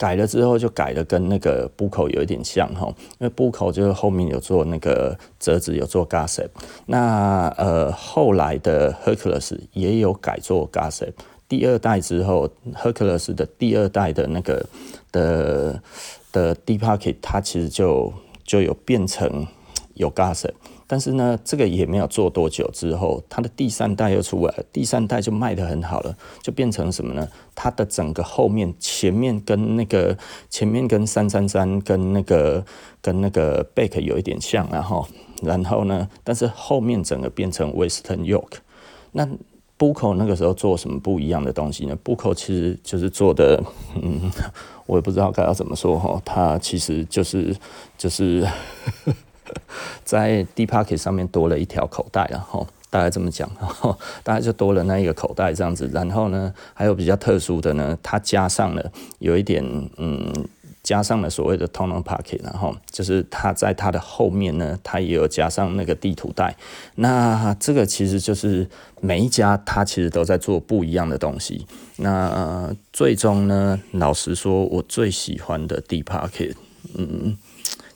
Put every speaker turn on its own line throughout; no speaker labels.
改了之后就改了跟那个 Buco 有一点像哈，因为 Buco 就是后面有做那个折子有做 Gusset，那呃后来的 Hercules 也有改做 Gusset，第二代之后 Hercules 的第二代的那个的的 Deep Pocket 它其实就就有变成有 Gusset。但是呢，这个也没有做多久之后，它的第三代又出来了，第三代就卖得很好了，就变成什么呢？它的整个后面、前面跟那个前面跟三三三跟那个跟那个 Back 有一点像，然后然后呢，但是后面整个变成 Western York。那 Buco 那个时候做什么不一样的东西呢？Buco 其实就是做的，嗯，我也不知道该要怎么说哈，它其实就是就是。在 Deep Pocket 上面多了一条口袋，然后大概这么讲，然后大概就多了那一个口袋这样子。然后呢，还有比较特殊的呢，它加上了有一点，嗯，加上了所谓的 Tonneau Pocket，然后就是它在它的后面呢，它也有加上那个地图袋。那这个其实就是每一家它其实都在做不一样的东西。那最终呢，老实说，我最喜欢的 Deep Pocket，嗯。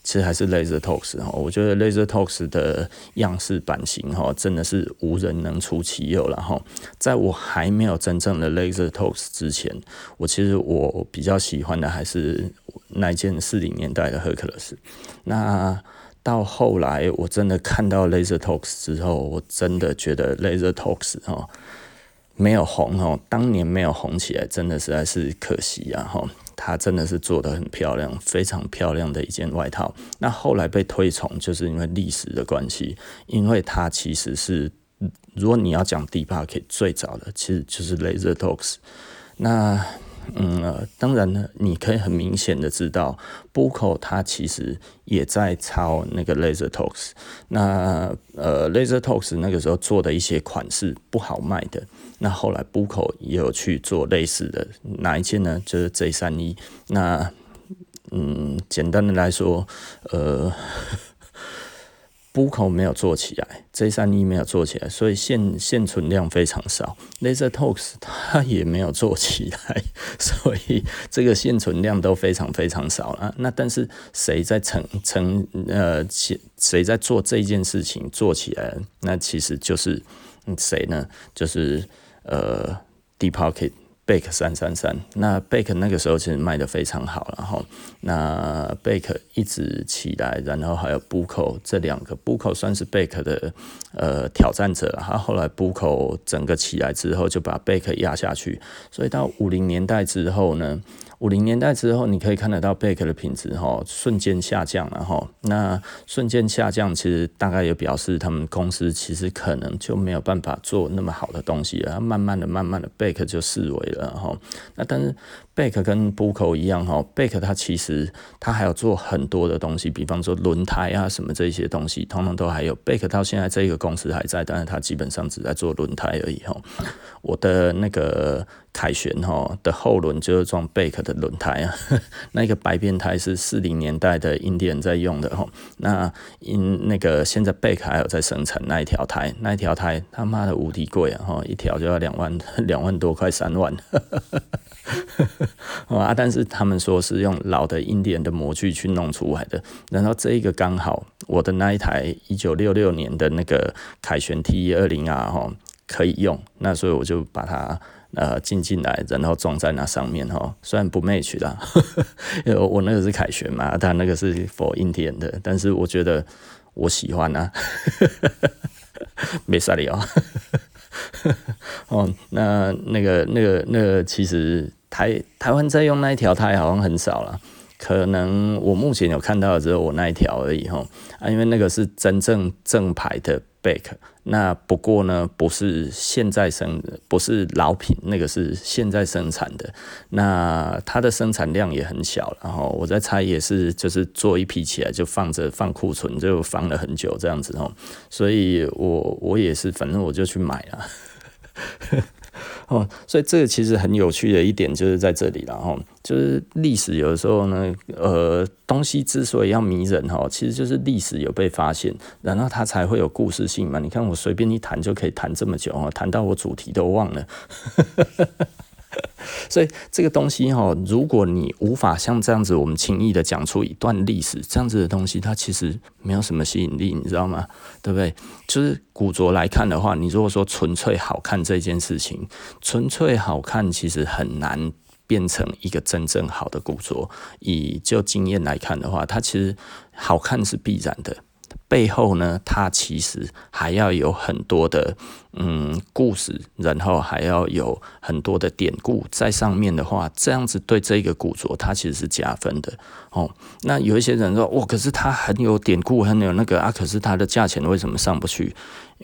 其实还是 LaserTalks 哈，我觉得 LaserTalks 的样式版型哈，真的是无人能出其右了哈。在我还没有真正的 LaserTalks 之前，我其实我比较喜欢的还是那件四零年代的 Hercules。那到后来我真的看到 LaserTalks 之后，我真的觉得 LaserTalks 哈没有红哦，当年没有红起来，真的实在是可惜啊哈。它真的是做得很漂亮，非常漂亮的一件外套。那后来被推崇，就是因为历史的关系，因为它其实是，如果你要讲 Deepak 最早的，其实就是 LaserTalks。那嗯、呃，当然呢，你可以很明显的知道，Buco 它其实也在抄那个 LaserTalks。那呃，LaserTalks 那个时候做的一些款式不好卖的。那后来 Buco 也有去做类似的，哪一件呢？就是 J 三一。那嗯，简单的来说，呃，Buco 没有做起来，J 三一没有做起来，所以现现存量非常少。LaserTalks 它也没有做起来，所以这个现存量都非常非常少了。那但是谁在成成呃谁谁在做这件事情做起来？那其实就是谁呢？就是。呃 Depocket Bake 三三三，那 Bake 那个时候其实卖的非常好，然后那 Bake 一直起来，然后还有 Buco 这两个，Buco 算是 Bake 的呃挑战者，他后来 Buco 整个起来之后就把 Bake 压下去，所以到五零年代之后呢。五零年代之后，你可以看得到贝壳的品质哈瞬间下降了哈。那瞬间下降，其实大概也表示他们公司其实可能就没有办法做那么好的东西了。慢慢的、慢慢的，贝壳就式微了哈。那但是。贝壳跟 Buco 一样哈，贝壳它其实它还有做很多的东西，比方说轮胎啊什么这些东西，通通都还有。贝壳到现在这个公司还在，但是它基本上只在做轮胎而已哈。我的那个凯旋哈的后轮就是装贝壳的轮胎啊，那个白边胎是四零年代的印第安在用的哈。那因那个现在贝壳还有在生产那一条胎，那一条胎他妈的无敌贵啊哈，一条就要两万两万多块三万。啊！但是他们说是用老的印第安的模具去弄出来的，然后这一个刚好我的那一台一九六六年的那个凯旋 T 一二零 R 哈可以用，那所以我就把它呃进进来，然后装在那上面哈。虽然不 match 啦，因为我那个是凯旋嘛，它那个是 for 印第安的，但是我觉得我喜欢啊，没啥理由。哦，那那个那个那个，其实台台湾在用那一条它也好像很少了，可能我目前有看到的只有我那一条而已哈啊，因为那个是真正正牌的 Back，那不过呢不是现在生，不是老品，那个是现在生产的，那它的生产量也很小，然后我在猜也是就是做一批起来就放着放库存就放了很久这样子哦，所以我我也是反正我就去买了。哦，所以这个其实很有趣的一点就是在这里了哈，就是历史有的时候呢，呃，东西之所以要迷人哈，其实就是历史有被发现，然后它才会有故事性嘛。你看我随便一谈就可以谈这么久哦，谈到我主题都忘了。所以这个东西哈，如果你无法像这样子，我们轻易的讲出一段历史，这样子的东西，它其实没有什么吸引力，你知道吗？对不对？就是古着来看的话，你如果说纯粹好看这件事情，纯粹好看其实很难变成一个真正好的古着。以就经验来看的话，它其实好看是必然的。背后呢，它其实还要有很多的嗯故事，然后还要有很多的典故在上面的话，这样子对这个古着它其实是加分的哦。那有一些人说，哇，可是它很有典故，很有那个啊，可是它的价钱为什么上不去？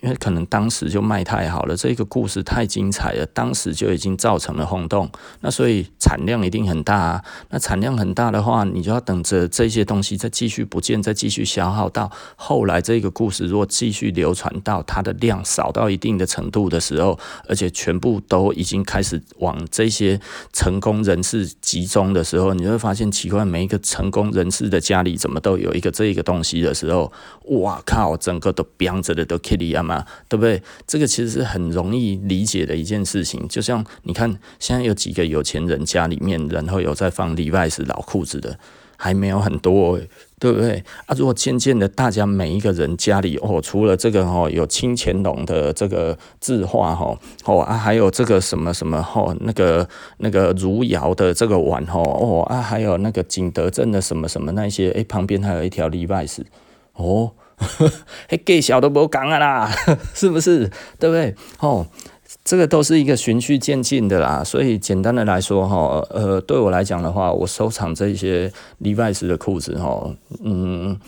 因为可能当时就卖太好了，这个故事太精彩了，当时就已经造成了轰动，那所以产量一定很大啊。那产量很大的话，你就要等着这些东西再继续不见，再继续消耗到后后来，这个故事如果继续流传到它的量少到一定的程度的时候，而且全部都已经开始往这些成功人士集中的时候，你会发现奇怪，每一个成功人士的家里怎么都有一个这个东西的时候，哇靠，整个都痒着的都 Kitty 啊！嘛，对不对？这个其实是很容易理解的一件事情。就像你看，现在有几个有钱人家里面，然后有在放 Levi's 老裤子的，还没有很多，对不对？啊，如果渐渐的，大家每一个人家里哦，除了这个哦，有清乾隆的这个字画哈，哦啊，还有这个什么什么哦，那个那个汝窑的这个碗哦，哦啊，还有那个景德镇的什么什么那些，哎，旁边还有一条 Levi's 哦。嘿，给小都不讲啊啦，是不是？对不对？哦，这个都是一个循序渐进的啦。所以简单的来说，哈，呃，对我来讲的话，我收藏这些 Levi's 的裤子，哈，嗯。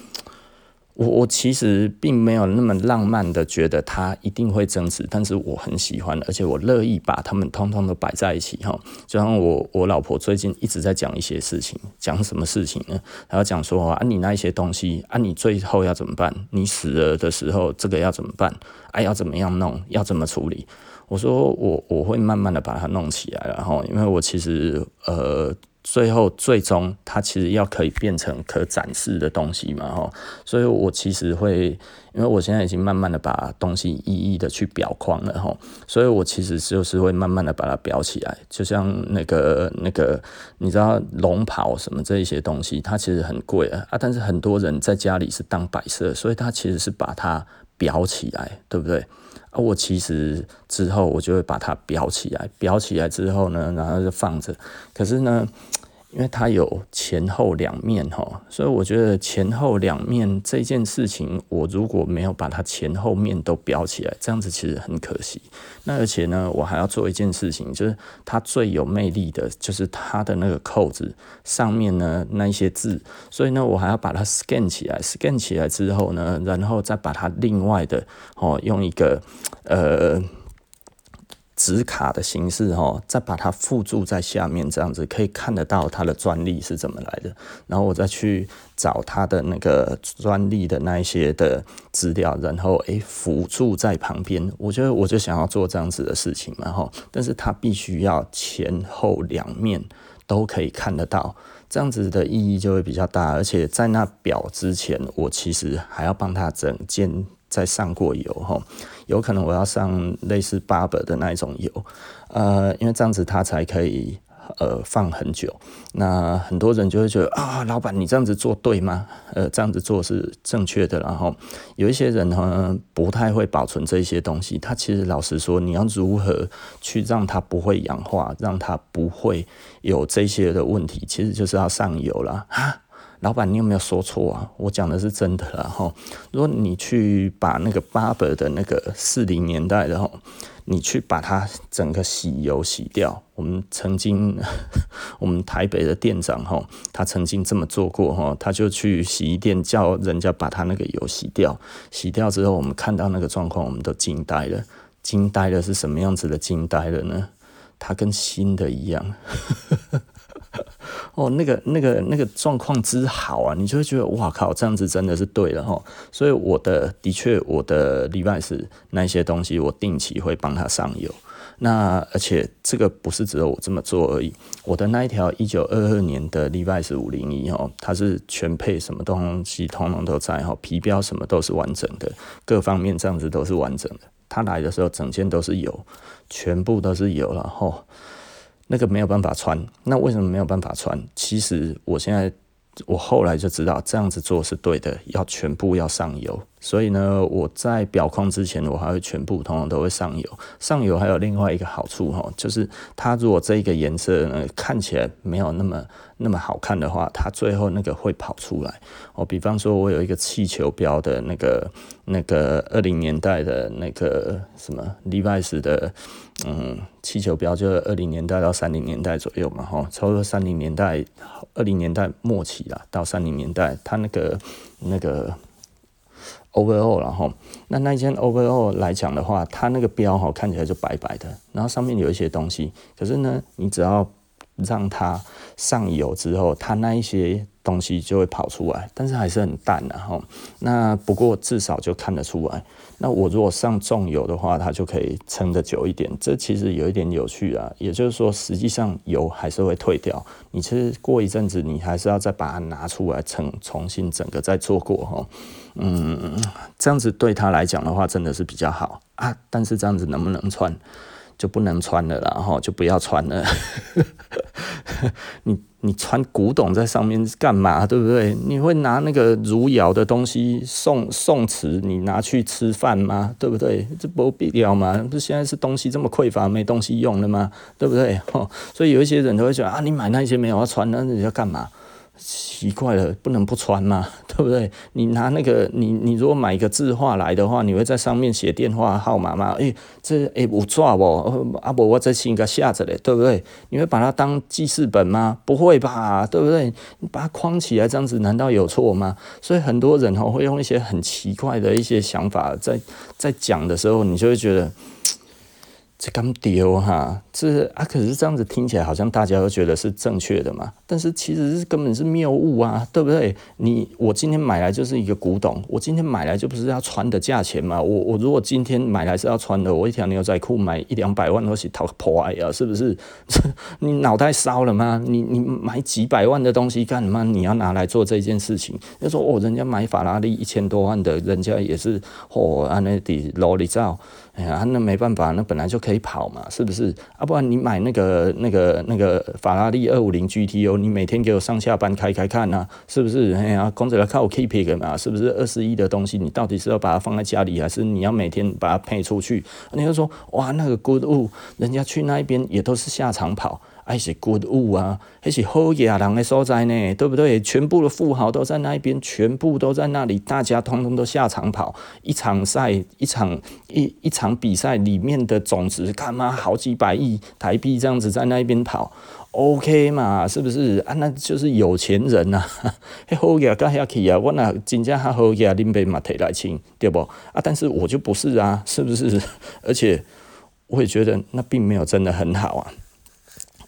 我我其实并没有那么浪漫的觉得它一定会增值，但是我很喜欢，而且我乐意把它们通通都摆在一起哈。就像我我老婆最近一直在讲一些事情，讲什么事情呢？她要讲说啊，你那一些东西啊，你最后要怎么办？你死了的时候，这个要怎么办？啊，要怎么样弄？要怎么处理？我说我我会慢慢的把它弄起来，然后因为我其实呃。最后，最终它其实要可以变成可展示的东西嘛，哈，所以我其实会，因为我现在已经慢慢的把东西一一的去裱框了，哈，所以我其实就是会慢慢的把它裱起来，就像那个那个，你知道龙袍什么这一些东西，它其实很贵啊，啊，但是很多人在家里是当摆设，所以他其实是把它裱起来，对不对？啊，我其实之后我就会把它裱起来，裱起来之后呢，然后就放着。可是呢，因为它有前后两面哈，所以我觉得前后两面这件事情，我如果没有把它前后面都裱起来，这样子其实很可惜。那而且呢，我还要做一件事情，就是它最有魅力的就是它的那个扣子上面呢那一些字，所以呢，我还要把它 scan 起来，scan 起来之后呢，然后再把它另外的哦用一个呃。纸卡的形式哈，再把它附注在下面，这样子可以看得到它的专利是怎么来的。然后我再去找它的那个专利的那一些的资料，然后诶辅助在旁边。我觉得我就想要做这样子的事情嘛哈，但是它必须要前后两面都可以看得到，这样子的意义就会比较大。而且在那表之前，我其实还要帮它整件。再上过油哈，有可能我要上类似 Barber 的那一种油，呃，因为这样子它才可以呃放很久。那很多人就会觉得啊，老板你这样子做对吗？呃，这样子做是正确的。然后有一些人呢不太会保存这些东西，他其实老实说，你要如何去让它不会氧化，让它不会有这些的问题，其实就是要上油了啊。老板，你有没有说错啊？我讲的是真的啦哈。如果你去把那个八百的那个四零年代的哈，你去把它整个洗油洗掉，我们曾经 我们台北的店长哈，他曾经这么做过哈，他就去洗衣店叫人家把他那个油洗掉，洗掉之后，我们看到那个状况，我们都惊呆了。惊呆了是什么样子的？惊呆了呢？它跟新的一样。哦，那个、那个、那个状况之好啊，你就会觉得哇靠，这样子真的是对了哈。所以我的的确，我的 Levi's 那些东西，我定期会帮他上油。那而且这个不是只有我这么做而已。我的那一条一九二二年的 Levi's 五零一哦，它是全配什么东西通通都在哈，皮标什么都是完整的，各方面这样子都是完整的。他来的时候整件都是油，全部都是油了哈。那个没有办法穿。那为什么没有办法穿？其实我现在。我后来就知道这样子做是对的，要全部要上油。所以呢，我在表框之前，我还会全部通通都会上油。上油还有另外一个好处哈，就是它如果这个颜色呢看起来没有那么那么好看的话，它最后那个会跑出来。哦，比方说我有一个气球标的那个那个二零年代的那个什么 Levi's 的嗯气球标，就是二零年代到三零年代左右嘛，哈，差不多三零年代二零年代末期啦，到三零年代，它那个那个。Overall，然后那那一件 Overall 来讲的话，它那个标哈看起来就白白的，然后上面有一些东西，可是呢，你只要让它上油之后，它那一些东西就会跑出来，但是还是很淡的哈。那不过至少就看得出来。那我如果上重油的话，它就可以撑得久一点。这其实有一点有趣啊，也就是说，实际上油还是会退掉。你其实过一阵子，你还是要再把它拿出来，重重新整个再做过哈。嗯，这样子对他来讲的话，真的是比较好啊。但是这样子能不能穿，就不能穿了，然后就不要穿了。你你穿古董在上面干嘛？对不对？你会拿那个汝窑的东西宋宋瓷，你拿去吃饭吗？对不对？这不必要嘛。不现在是东西这么匮乏，没东西用了吗？对不对？所以有一些人都会想啊，你买那些没有要穿，那你要干嘛？奇怪了，不能不穿吗？对不对？你拿那个，你你如果买一个字画来的话，你会在上面写电话号码吗？诶、这诶、有抓不？啊不，我再先给下着嘞，对不对？你会把它当记事本吗？不会吧，对不对？你把它框起来，这样子难道有错吗？所以很多人哦会用一些很奇怪的一些想法在在讲的时候，你就会觉得。这刚丢哈，这啊，可是这样子听起来好像大家都觉得是正确的嘛，但是其实是根本是谬误啊，对不对？你我今天买来就是一个古董，我今天买来就不是要穿的价钱嘛。我我如果今天买来是要穿的，我一条牛仔裤买一两百万都是讨破爱啊，是不是？你脑袋烧了吗？你你买几百万的东西干嘛？你要拿来做这件事情？要说哦，人家买法拉利一千多万的，人家也是哦，安那的劳力照。哎呀，那没办法，那本来就可以跑嘛，是不是？啊，不然你买那个、那个、那个法拉利二五零 GTO，你每天给我上下班开开看啊，是不是？哎呀，公子来看我 keep it 嘛，是不是？二十亿的东西，你到底是要把它放在家里，还是你要每天把它配出去？你就说，哇，那个 good wood，人家去那边也都是下场跑。还是 good wood 啊，还是好野人的所在呢，对不对？全部的富豪都在那边，全部都在那里，大家通通都下场跑，一场赛，一场一一场比赛里面的总值，干嘛好几百亿台币这样子在那边跑，OK 嘛？是不是啊？那就是有钱人呐、啊，好野干下去啊，我那真正好野，林北马提来亲，对不？啊，但是我就不是啊，是不是？而且我也觉得那并没有真的很好啊。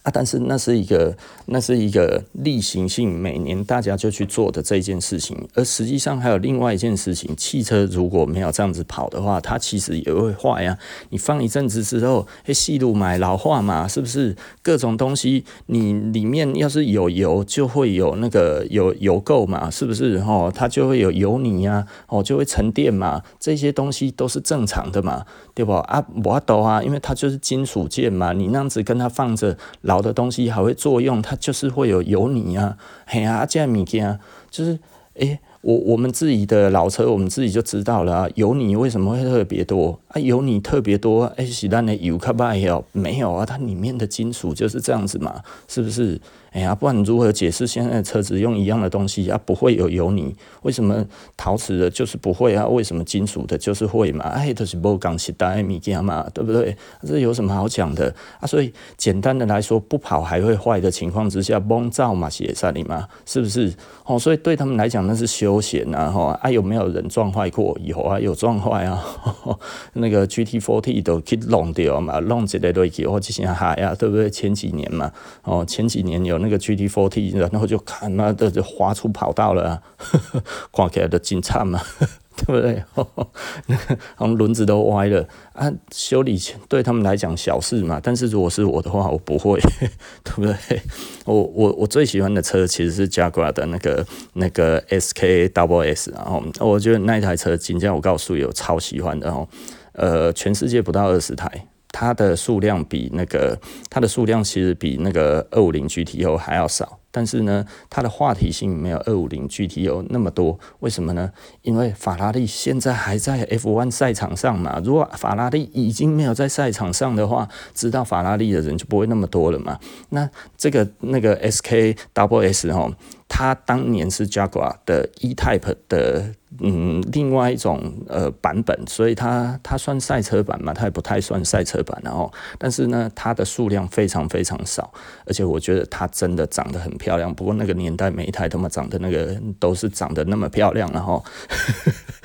啊，但是那是一个，那是一个例行性，每年大家就去做的这件事情。而实际上还有另外一件事情，汽车如果没有这样子跑的话，它其实也会坏呀。你放一阵子之后，嘿，细路买老化嘛，是不是？各种东西，你里面要是有油，就会有那个有油垢嘛，是不是？哦，它就会有油泥呀，哦，就会沉淀嘛。这些东西都是正常的嘛，对不？啊，我懂啊，因为它就是金属件嘛，你那样子跟它放着老好的东西还会作用，它就是会有油泥啊，嘿啊，这样物件就是，诶、我我们自己的老车，我们自己就知道了啊，油泥为什么会特别多啊？油泥特别多，诶，是咱的油卡歹哦，没有啊，它里面的金属就是这样子嘛，是不是？哎呀，不然如何解释现在的车子用一样的东西啊，不会有油泥？为什么陶瓷的就是不会啊？为什么金属的就是会嘛？哎，都是无共时代的物件嘛，对不对？这有什么好讲的啊？所以简单的来说，不跑还会坏的情况之下，崩造嘛，写在里嘛，是不是？哦，所以对他们来讲那是休闲呐，哈啊，有没有人撞坏过？有啊，有撞坏啊，那个 GT40 都去弄掉嘛，弄一个落去或者像海啊，对不对？前几年嘛，哦，前几年有。那个 GT40，然后就看嘛，的就滑出跑道了，挂起来的警察嘛，对不对？那个好像轮子都歪了啊，修理对他们来讲小事嘛，但是如果是我的话，我不会，对不对？我我我最喜欢的车其实是 Jaguar 的那个那个 SK-SS，然后我觉得那一台车，今天我告诉你，我超喜欢的哦，呃，全世界不到二十台。它的数量比那个它的数量其实比那个二五零 GTO 还要少。但是呢，它的话题性没有二五零 GTO 那么多，为什么呢？因为法拉利现在还在 F1 赛场上嘛。如果法拉利已经没有在赛场上的话，知道法拉利的人就不会那么多了嘛。那这个那个 SK Double S 哈。它当年是 Jaguar 的 E-Type 的嗯，另外一种呃版本，所以它它算赛车版嘛，它也不太算赛车版，然后但是呢，它的数量非常非常少，而且我觉得它真的长得很漂亮。不过那个年代每一台他妈长得那个都是长得那么漂亮，然后。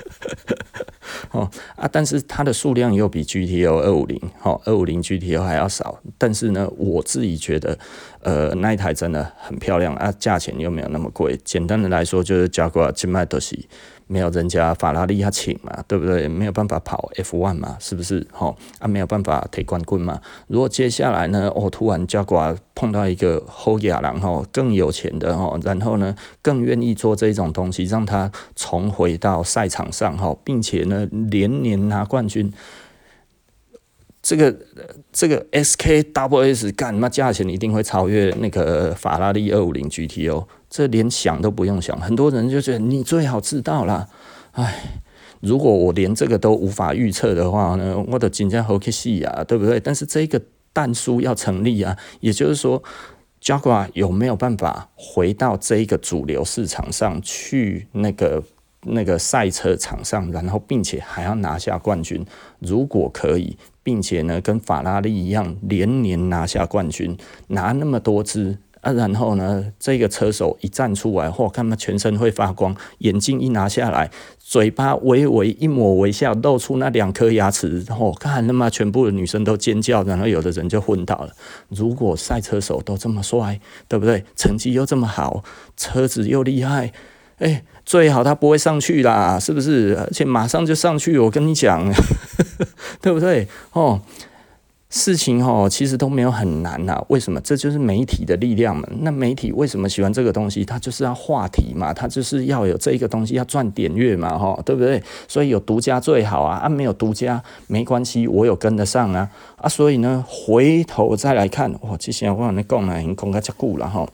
啊，但是它的数量又比 GTO 二五零，好，二五零 GTO 还要少。但是呢，我自己觉得，呃，那一台真的很漂亮啊，价钱又没有那么贵。简单的来说，就是 Jaguar 金麦德西。没有人家法拉利要请嘛，对不对？没有办法跑 F1 嘛，是不是？吼啊，没有办法提冠军嘛。如果接下来呢，哦，突然加挂碰到一个后亚郎吼更有钱的吼，然后呢更愿意做这种东西，让他重回到赛场上吼，并且呢连年拿冠军。这个这个 S K W S 干嘛价钱一定会超越那个法拉利二五零 G T O。这连想都不用想，很多人就觉得你最好知道啦。唉，如果我连这个都无法预测的话呢，我的紧张好可惜啊，对不对？但是这个但书要成立啊，也就是说，Jaguar 有没有办法回到这一个主流市场上去，那个那个赛车场上，然后并且还要拿下冠军？如果可以，并且呢跟法拉利一样连年拿下冠军，拿那么多支。啊，然后呢，这个车手一站出来，嚯，看他全身会发光，眼镜一拿下来，嘴巴微微一抹微笑，露出那两颗牙齿，嚯，看他妈全部的女生都尖叫，然后有的人就昏倒了。如果赛车手都这么帅，对不对？成绩又这么好，车子又厉害，哎，最好他不会上去啦，是不是？而且马上就上去，我跟你讲，对不对？哦。事情哦，其实都没有很难呐。为什么？这就是媒体的力量嘛。那媒体为什么喜欢这个东西？它就是要话题嘛，它就是要有这一个东西要赚点阅嘛，哈，对不对？所以有独家最好啊，啊，没有独家没关系，我有跟得上啊，啊，所以呢，回头再来看，哇，之前我跟你讲了，已经讲个这久了哈。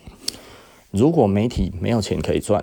如果媒体没有钱可以赚，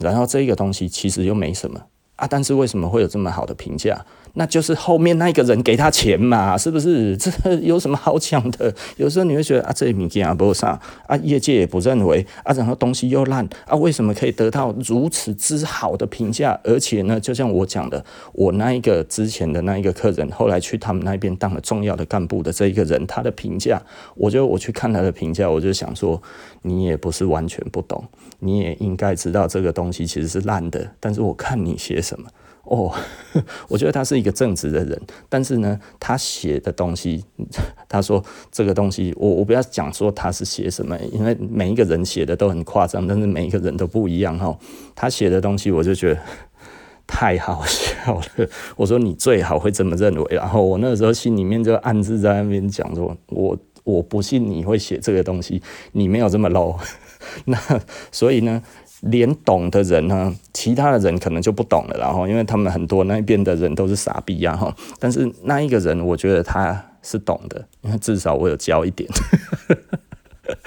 然后这个东西其实又没什么啊，但是为什么会有这么好的评价？那就是后面那个人给他钱嘛，是不是？这有什么好讲的？有时候你会觉得啊，这物件也不啥啊，业界也不认为啊，然后东西又烂啊，为什么可以得到如此之好的评价？而且呢，就像我讲的，我那一个之前的那一个客人，后来去他们那边当了重要的干部的这一个人，他的评价，我就我去看他的评价，我就想说，你也不是完全不懂，你也应该知道这个东西其实是烂的，但是我看你写什么。哦，我觉得他是一个正直的人，但是呢，他写的东西，他说这个东西，我我不要讲说他是写什么，因为每一个人写的都很夸张，但是每一个人都不一样哈。他写的东西，我就觉得 太好笑了。我说你最好会这么认为，然后我那个时候心里面就暗自在那边讲说，我我不信你会写这个东西，你没有这么 low。那所以呢？连懂的人呢，其他的人可能就不懂了，然后因为他们很多那边的人都是傻逼呀，哈。但是那一个人，我觉得他是懂的，因为至少我有教一点，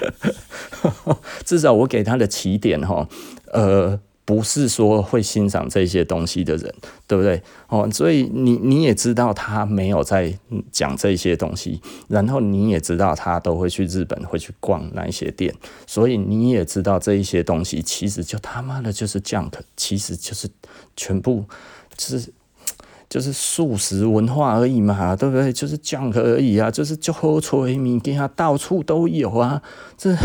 至少我给他的起点，哈，呃。不是说会欣赏这些东西的人，对不对？哦，所以你你也知道他没有在讲这些东西，然后你也知道他都会去日本，会去逛那一些店，所以你也知道这一些东西其实就他妈的就是 junk，其实就是全部是就是素食文化而已嘛，对不对？就是酱而已啊，就是就喝吹物件啊，到处都有啊，这。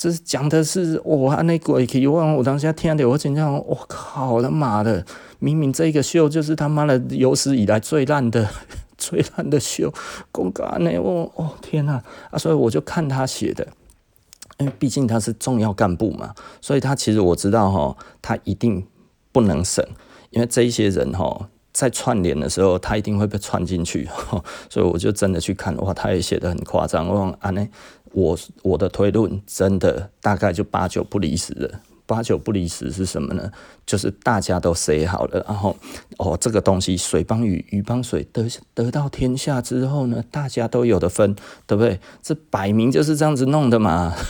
这是讲的是哇，那鬼气！我我当时听的，我真的我靠他妈的！明明这个秀就是他妈的有史以来最烂的、最烂的秀，公干呢？我哦天呐啊！所以我就看他写的，因为毕竟他是重要干部嘛，所以他其实我知道哈，他一定不能省，因为这一些人哈，在串联的时候，他一定会被串进去，所以我就真的去看哇，他也写得很夸张，我讲啊呢。我我的推论真的大概就八九不离十了，八九不离十是什么呢？就是大家都写好了，然后哦，这个东西水帮鱼，鱼帮水，得得到天下之后呢，大家都有的分，对不对？这摆明就是这样子弄的嘛。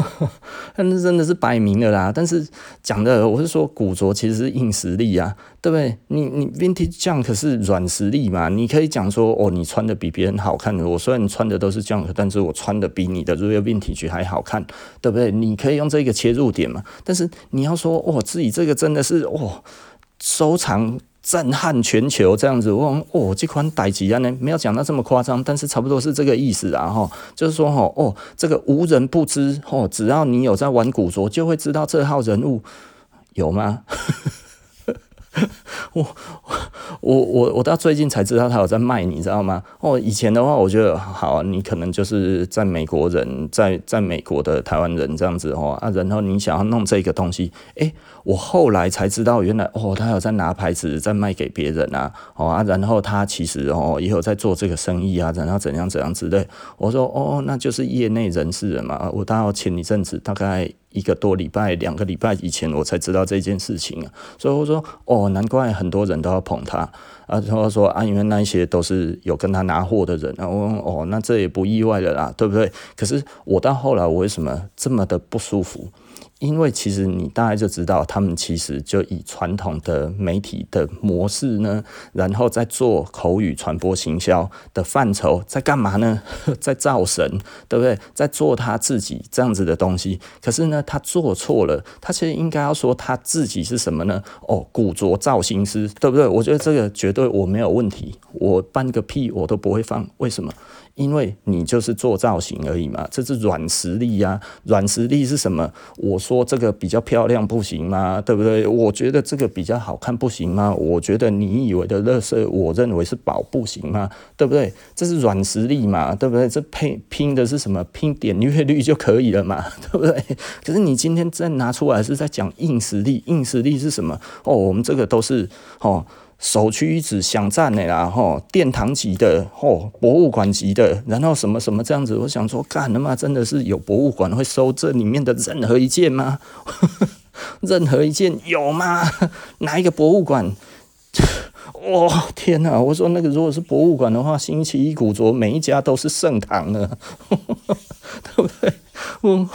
呵呵那真的是摆明了啦。但是讲的我是说，古着其实是硬实力啊，对不对？你你 Vintage Junk 是软实力嘛？你可以讲说，哦，你穿的比别人好看。我虽然穿的都是 Junk，但是我穿的比你的 Real Vintage 还好看，对不对？你可以用这个切入点嘛。但是你要说，哦，自己这个真的是哦，收藏。震撼全球这样子，我哦，这款代志啊呢，没有讲到这么夸张，但是差不多是这个意思啊哈，就是说哈哦，这个无人不知哦，只要你有在玩古着，就会知道这号人物，有吗？我我我我到最近才知道他有在卖，你知道吗？哦，以前的话，我觉得好，你可能就是在美国人，在在美国的台湾人这样子哦啊，然后你想要弄这个东西，诶，我后来才知道，原来哦，他有在拿牌子在卖给别人啊，哦啊，然后他其实哦也有在做这个生意啊，然后怎样怎样之类。我说哦，那就是业内人士了嘛。我大概前一阵子大概。一个多礼拜、两个礼拜以前，我才知道这件事情啊，所以我说哦，难怪很多人都要捧他啊。然后说啊，因为那一些都是有跟他拿货的人啊。我说哦，那这也不意外了啦，对不对？可是我到后来，我为什么这么的不舒服？因为其实你大概就知道，他们其实就以传统的媒体的模式呢，然后在做口语传播行销的范畴，在干嘛呢？在造神，对不对？在做他自己这样子的东西。可是呢，他做错了，他其实应该要说他自己是什么呢？哦，古着造型师，对不对？我觉得这个绝对我没有问题，我半个屁我都不会放。为什么？因为你就是做造型而已嘛，这是软实力呀。软实力是什么？我说这个比较漂亮不行吗？对不对？我觉得这个比较好看不行吗？我觉得你以为的垃圾，我认为是宝不行吗？对不对？这是软实力嘛，对不对？这拼拼的是什么？拼点阅率就可以了嘛，对不对？可是你今天再拿出来是在讲硬实力，硬实力是什么？哦，我们这个都是哦。首屈一指想赞的啦，吼，殿堂级的，吼，博物馆级的，然后什么什么这样子，我想说，干他妈真的是有博物馆会收这里面的任何一件吗？任何一件有吗？哪一个博物馆？哇、哦，天哪！我说那个如果是博物馆的话，星期一古着每一家都是盛唐了，对不对？嗯。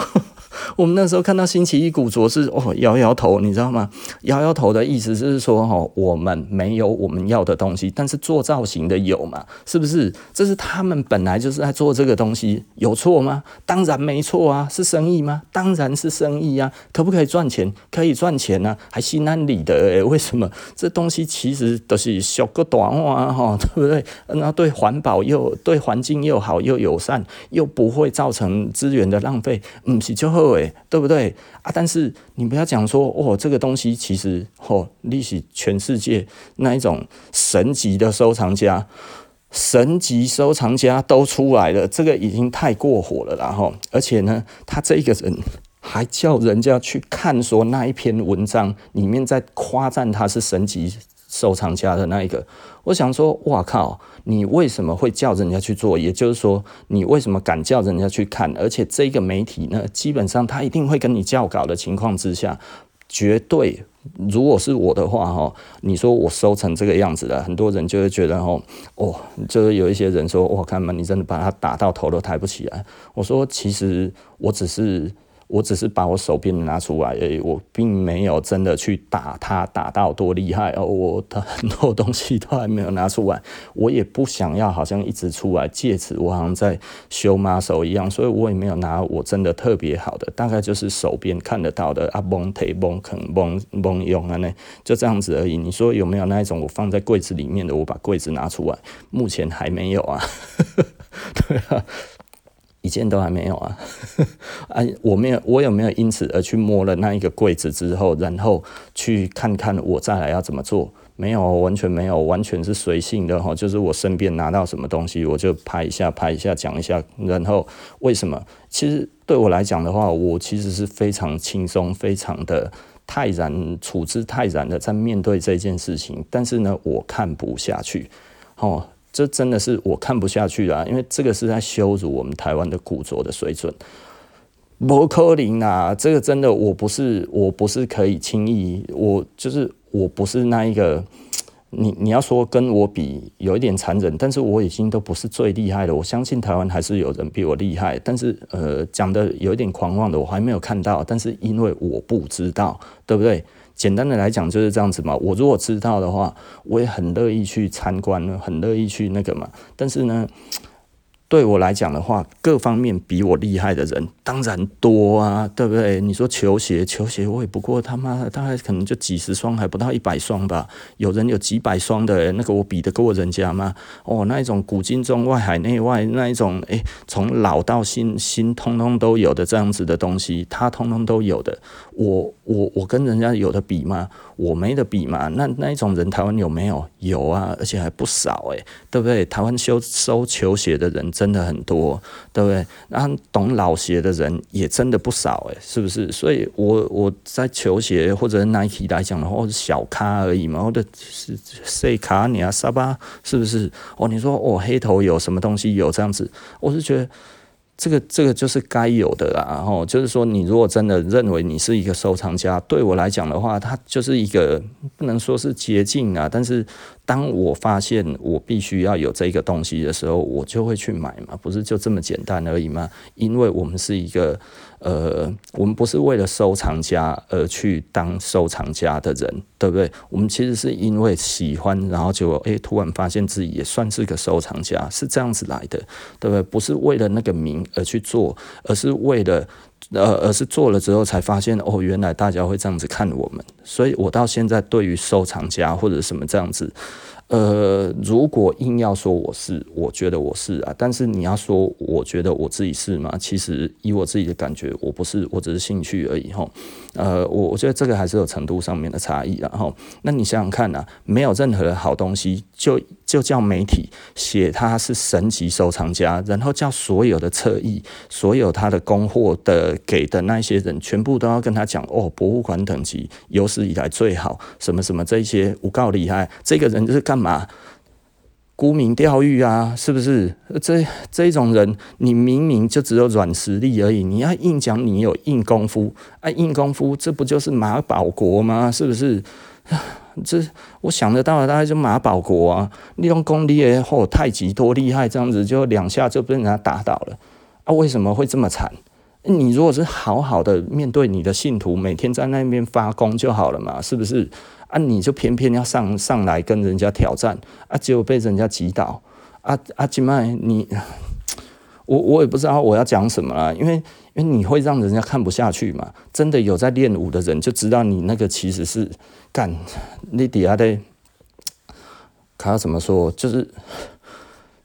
我们那时候看到星期一古着是哦，摇摇头，你知道吗？摇摇头的意思是说哈，我们没有我们要的东西，但是做造型的有嘛？是不是？这是他们本来就是在做这个东西，有错吗？当然没错啊，是生意吗？当然是生意啊，可不可以赚钱？可以赚钱啊，还心安理得诶，为什么？这东西其实都是小个短话哈，对不对？那对环保又对环境又好又友善，又不会造成资源的浪费，嗯，是就好。对，不对啊？但是你不要讲说哦，这个东西其实哦，历史全世界那一种神级的收藏家，神级收藏家都出来了，这个已经太过火了，然后而且呢，他这个人还叫人家去看说那一篇文章里面在夸赞他是神级收藏家的那一个，我想说，哇靠！你为什么会叫人家去做？也就是说，你为什么敢叫人家去看？而且这个媒体呢，基本上他一定会跟你校稿的情况之下，绝对，如果是我的话，哈，你说我收成这个样子了，很多人就会觉得，哦，哦，就是有一些人说，我看嘛，你真的把他打到头都抬不起来。我说，其实我只是。我只是把我手边拿出来而已，我并没有真的去打它，打到多厉害哦。我的很多东西都还没有拿出来，我也不想要好像一直出来，借此我好像在修马手一样，所以我也没有拿我真的特别好的，大概就是手边看得到的啊，蒙提蒙肯蒙蒙用啊，那就这样子而已。你说有没有那一种我放在柜子里面的？我把柜子拿出来，目前还没有啊。对啊。一件都还没有啊！啊，我没有，我有没有因此而去摸了那一个柜子之后，然后去看看我再来要怎么做？没有，完全没有，完全是随性的哈。就是我身边拿到什么东西，我就拍一下，拍一下，讲一下。然后为什么？其实对我来讲的话，我其实是非常轻松，非常的泰然处之泰然的在面对这件事情。但是呢，我看不下去，哦。这真的是我看不下去了，因为这个是在羞辱我们台湾的古着的水准。不可能啊，这个真的我不是，我不是可以轻易，我就是我不是那一个。你你要说跟我比有一点残忍，但是我已经都不是最厉害的。我相信台湾还是有人比我厉害，但是呃讲的有一点狂妄的，我还没有看到。但是因为我不知道，对不对？简单的来讲就是这样子嘛。我如果知道的话，我也很乐意去参观，很乐意去那个嘛。但是呢。对我来讲的话，各方面比我厉害的人当然多啊，对不对？你说球鞋，球鞋我也不过他妈大概可能就几十双，还不到一百双吧。有人有几百双的，那个我比得过人家吗？哦，那一种古今中外海内外那一种，诶，从老到新，新通通都有的这样子的东西，他通通都有的。我我我跟人家有的比吗？我没得比嘛，那那一种人台湾有没有？有啊，而且还不少诶、对不对？台湾修收球鞋的人真的很多，对不对？然后懂老鞋的人也真的不少诶、是不是？所以我我在球鞋或者 Nike 来讲的话，是小咖而已嘛，或者是 C 卡你啊沙巴是不是？哦，你说哦黑头有什么东西有这样子？我是觉得。这个这个就是该有的啦，然后就是说，你如果真的认为你是一个收藏家，对我来讲的话，它就是一个不能说是捷径啊，但是当我发现我必须要有这个东西的时候，我就会去买嘛，不是就这么简单而已吗？因为我们是一个。呃，我们不是为了收藏家而去当收藏家的人，对不对？我们其实是因为喜欢，然后就诶，突然发现自己也算是个收藏家，是这样子来的，对不对？不是为了那个名而去做，而是为了呃，而是做了之后才发现哦，原来大家会这样子看我们。所以我到现在对于收藏家或者什么这样子。呃，如果硬要说我是，我觉得我是啊。但是你要说，我觉得我自己是吗？其实以我自己的感觉，我不是，我只是兴趣而已吼。呃，我我觉得这个还是有程度上面的差异然后，那你想想看啊，没有任何的好东西，就就叫媒体写他是神级收藏家，然后叫所有的侧翼，所有他的供货的给的那些人，全部都要跟他讲哦，博物馆等级有史以来最好，什么什么这些，无告厉害，这个人就是干嘛？沽名钓誉啊，是不是？这这种人，你明明就只有软实力而已，你要硬讲你有硬功夫啊，硬功夫，这不就是马保国吗？是不是？这我想得到的大概就马保国啊，利用功力也好，太极多厉害，这样子就两下就被人家打倒了啊？为什么会这么惨？你如果是好好的面对你的信徒，每天在那边发功就好了嘛，是不是？啊，你就偏偏要上上来跟人家挑战啊，结果被人家击倒啊啊！金麦，你我我也不知道我要讲什么了，因为因为你会让人家看不下去嘛。真的有在练武的人就知道，你那个其实是干你底下的，他怎么说就是。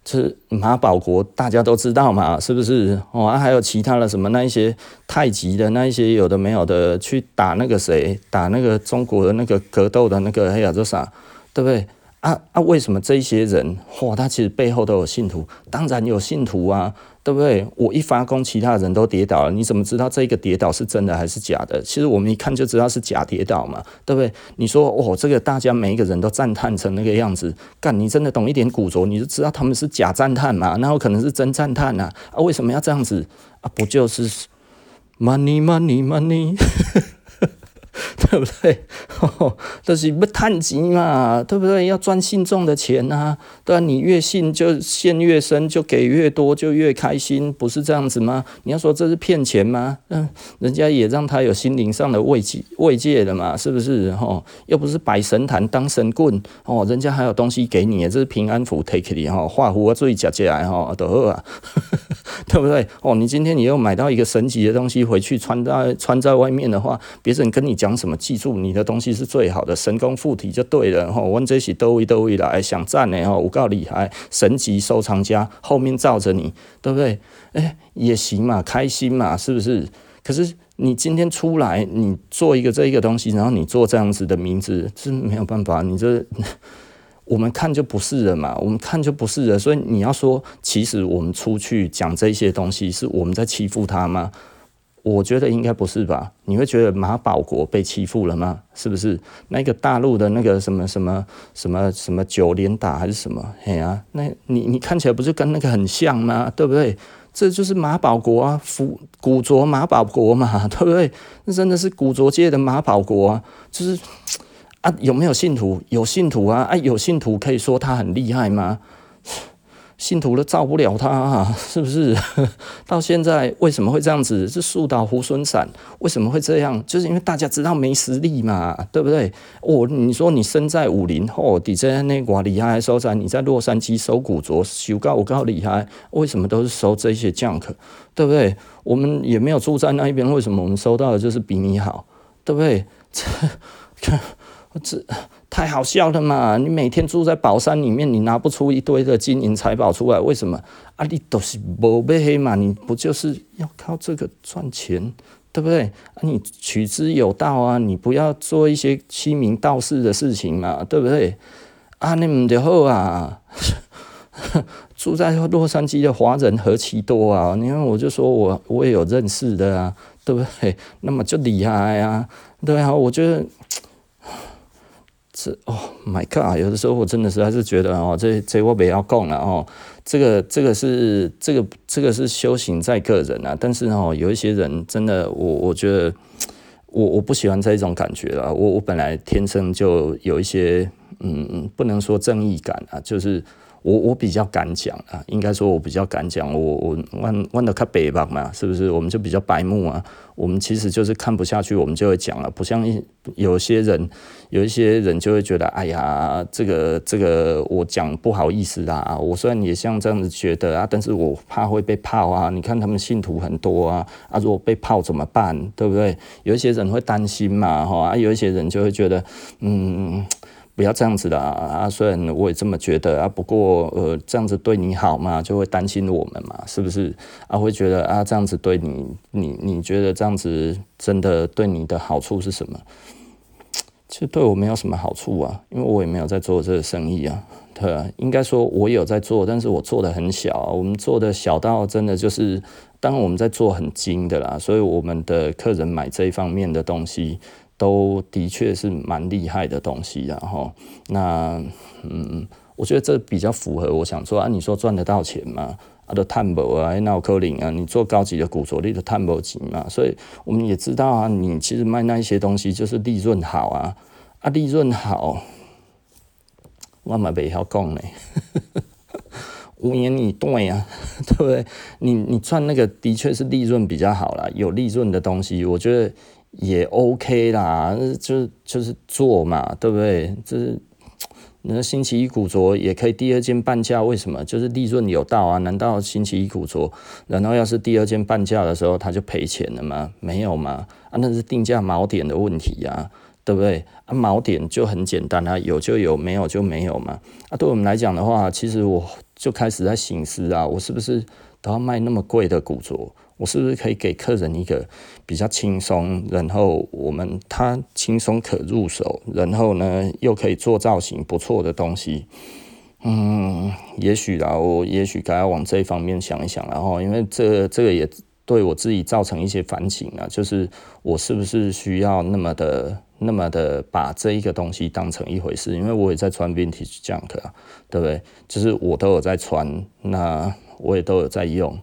是马保国，大家都知道嘛，是不是？哦，还有其他的什么那一些太极的那一些有的没有的，去打那个谁，打那个中国的那个格斗的那个黑亚洲啥，对不对？啊啊，为什么这些人，嚯，他其实背后都有信徒，当然有信徒啊。对不对？我一发功，其他人都跌倒了。你怎么知道这个跌倒是真的还是假的？其实我们一看就知道是假跌倒嘛，对不对？你说哦，这个大家每一个人都赞叹成那个样子，干，你真的懂一点古着，你就知道他们是假赞叹嘛，那我可能是真赞叹呐。啊，为什么要这样子啊？不就是 money money money？对不对？就是不贪钱嘛，对不对？要赚信众的钱啊，对啊，你越信就陷越深，就给越多，就越开心，不是这样子吗？你要说这是骗钱吗？嗯，人家也让他有心灵上的慰藉慰藉的嘛，是不是？哦，又不是摆神坛当神棍哦，人家还有东西给你，这是平安符 take it 哈，画符啊，注意夹起来哈，都好啊，对不对？哦，你今天你又买到一个神奇的东西回去穿在穿在外面的话，别人跟你讲讲什么？记住，你的东西是最好的，神功附体就对了哈。问这些都位都位来想赞呢哈，我够厉害，神级收藏家后面罩着你，对不对？哎，也行嘛，开心嘛，是不是？可是你今天出来，你做一个这一个东西，然后你做这样子的名字，是没有办法。你这 我们看就不是人嘛，我们看就不是人。所以你要说，其实我们出去讲这些东西，是我们在欺负他吗？我觉得应该不是吧？你会觉得马保国被欺负了吗？是不是那个大陆的那个什么什么什么什么九连打还是什么？嘿啊，那你你看起来不是跟那个很像吗？对不对？这就是马保国啊，古古着马保国嘛，对不对？那真的是古着界的马保国啊，就是啊，有没有信徒？有信徒啊，啊，有信徒可以说他很厉害吗？信徒都造不了他啊，是不是？到现在为什么会这样子？是树倒猢狲散，为什么会这样？就是因为大家知道没实力嘛，对不对？哦，你说你身在武林，后，你在那挂厉害收在你在洛杉矶收古着，修高我高厉害，为什么都是收这些 junk，对不对？我们也没有住在那一边，为什么我们收到的就是比你好，对不对？这 这。太好笑了嘛！你每天住在宝山里面，你拿不出一堆的金银财宝出来，为什么？啊，你都是无买的嘛，你不就是要靠这个赚钱，对不对？啊，你取之有道啊，你不要做一些欺名盗世的事情嘛，对不对？啊，你们就好啊，住在洛杉矶的华人何其多啊！你看，我就说我我也有认识的啊，对不对？那么就厉害啊，对啊，我觉得。这哦，My God！有的时候我真的是还是觉得哦，这这我不要供了哦。这个这个是这个这个是修行在个人啊，但是哦，有一些人真的，我我觉得我我不喜欢这一种感觉了。我我本来天生就有一些嗯嗯，不能说正义感啊，就是。我我比较敢讲啊，应该说我比较敢讲，我我弯弯的看北方嘛，是不是？我们就比较白目啊，我们其实就是看不下去，我们就会讲了，不像一有些人，有一些人就会觉得，哎呀，这个这个我讲不好意思啦，我虽然也像这样子觉得啊，但是我怕会被泡啊，你看他们信徒很多啊，啊，如果被泡怎么办？对不对？有一些人会担心嘛，哈，啊，有一些人就会觉得，嗯。不要这样子的啊！虽然我也这么觉得啊，不过呃，这样子对你好嘛，就会担心我们嘛，是不是？啊，会觉得啊，这样子对你，你你觉得这样子真的对你的好处是什么？其实对我没有什么好处啊，因为我也没有在做这个生意啊。对啊，应该说我有在做，但是我做的很小啊。我们做的小到真的就是，当我们在做很精的啦，所以我们的客人买这一方面的东西。都的确是蛮厉害的东西，然后那嗯，我觉得这比较符合我想说啊，你说赚得到钱吗？啊，都探博啊，那可能啊，你做高级的古着，你都探博级嘛，所以我们也知道啊，你其实卖那一些东西就是利润好啊，啊，利润好，我嘛不晓讲呢，五年以对啊，对不对？你你赚那个的确是利润比较好啦，有利润的东西，我觉得。也 OK 啦，就是就是做嘛，对不对？就是那星期一古着也可以第二件半价，为什么？就是利润有到啊？难道星期一古着，然后要是第二件半价的时候他就赔钱了吗？没有吗？啊，那是定价锚点的问题呀、对不对？啊，锚点就很简单啊，有就有，没有就没有嘛。啊，对我们来讲的话，其实我就开始在省思啊，我是不是都要卖那么贵的古着？我是不是可以给客人一个比较轻松，然后我们他轻松可入手，然后呢又可以做造型不错的东西？嗯，也许啦，我也许该要往这一方面想一想，然后因为这这个也对我自己造成一些反省啊，就是我是不是需要那么的那么的把这一个东西当成一回事？因为我也在穿 Vintage Junk 啊，对不对？就是我都有在穿，那我也都有在用。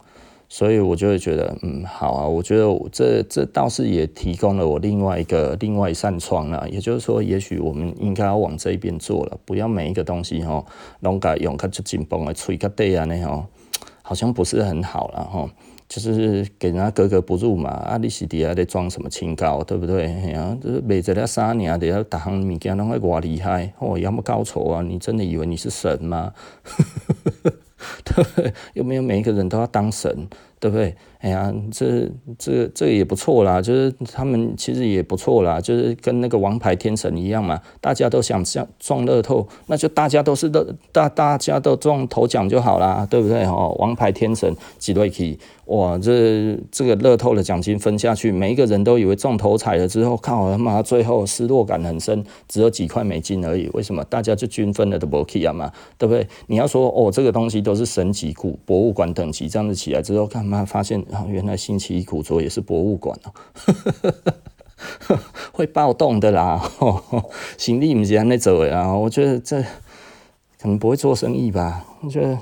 所以我就会觉得，嗯，好啊，我觉得这这倒是也提供了我另外一个另外一扇窗了。也就是说，也许我们应该要往这一边做了，不要每一个东西吼，拢该用较就紧绷的吹较短啊，那吼，好像不是很好了吼。就是给人家格格不入嘛。啊，你是底下在装什么清高，对不对？哎呀，就是卖一了三年，底下大行物件拢会偌厉害哦，要么高丑啊？你真的以为你是神吗？对不对？又没有每一个人都要当神，对不对？哎呀，这这这也不错啦，就是他们其实也不错啦，就是跟那个王牌天神一样嘛，大家都想像中乐透，那就大家都是乐大大家都中头奖就好啦，对不对？哦，王牌天神几对起，哇，这这个乐透的奖金分下去，每一个人都以为中头彩了之后，靠他妈最后失落感很深，只有几块美金而已。为什么？大家就均分了的不起啊嘛，对不对？你要说哦，这个东西都是神级古博物馆等级，这样子起来之后，干嘛发现？原来星期一古着也是博物馆哦，会暴动的啦，行李不是安尼做的啊，我觉得这可能不会做生意吧，我觉得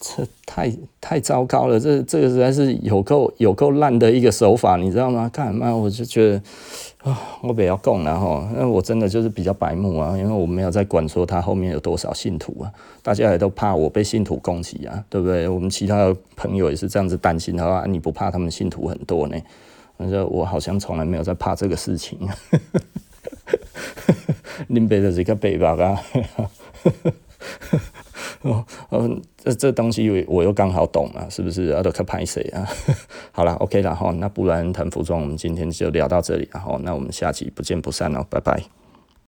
这太太糟糕了，这这个实在是有够有够烂的一个手法，你知道吗？干嘛？我就觉得啊，我不要讲了哈，那我真的就是比较白目啊，因为我没有在管说他后面有多少信徒啊，大家也都怕我被信徒攻击啊，对不对？我们其他的朋友也是这样子担心的话，你不怕他们信徒很多呢？我说我好像从来没有在怕这个事情。林北的这个北吧啊。哦，嗯，这这东西我又刚好懂嘛，是不是？啊，都看拍谁啊？好了，OK 然后，那不然谈服装，我们今天就聊到这里，然后那我们下期不见不散哦，拜拜。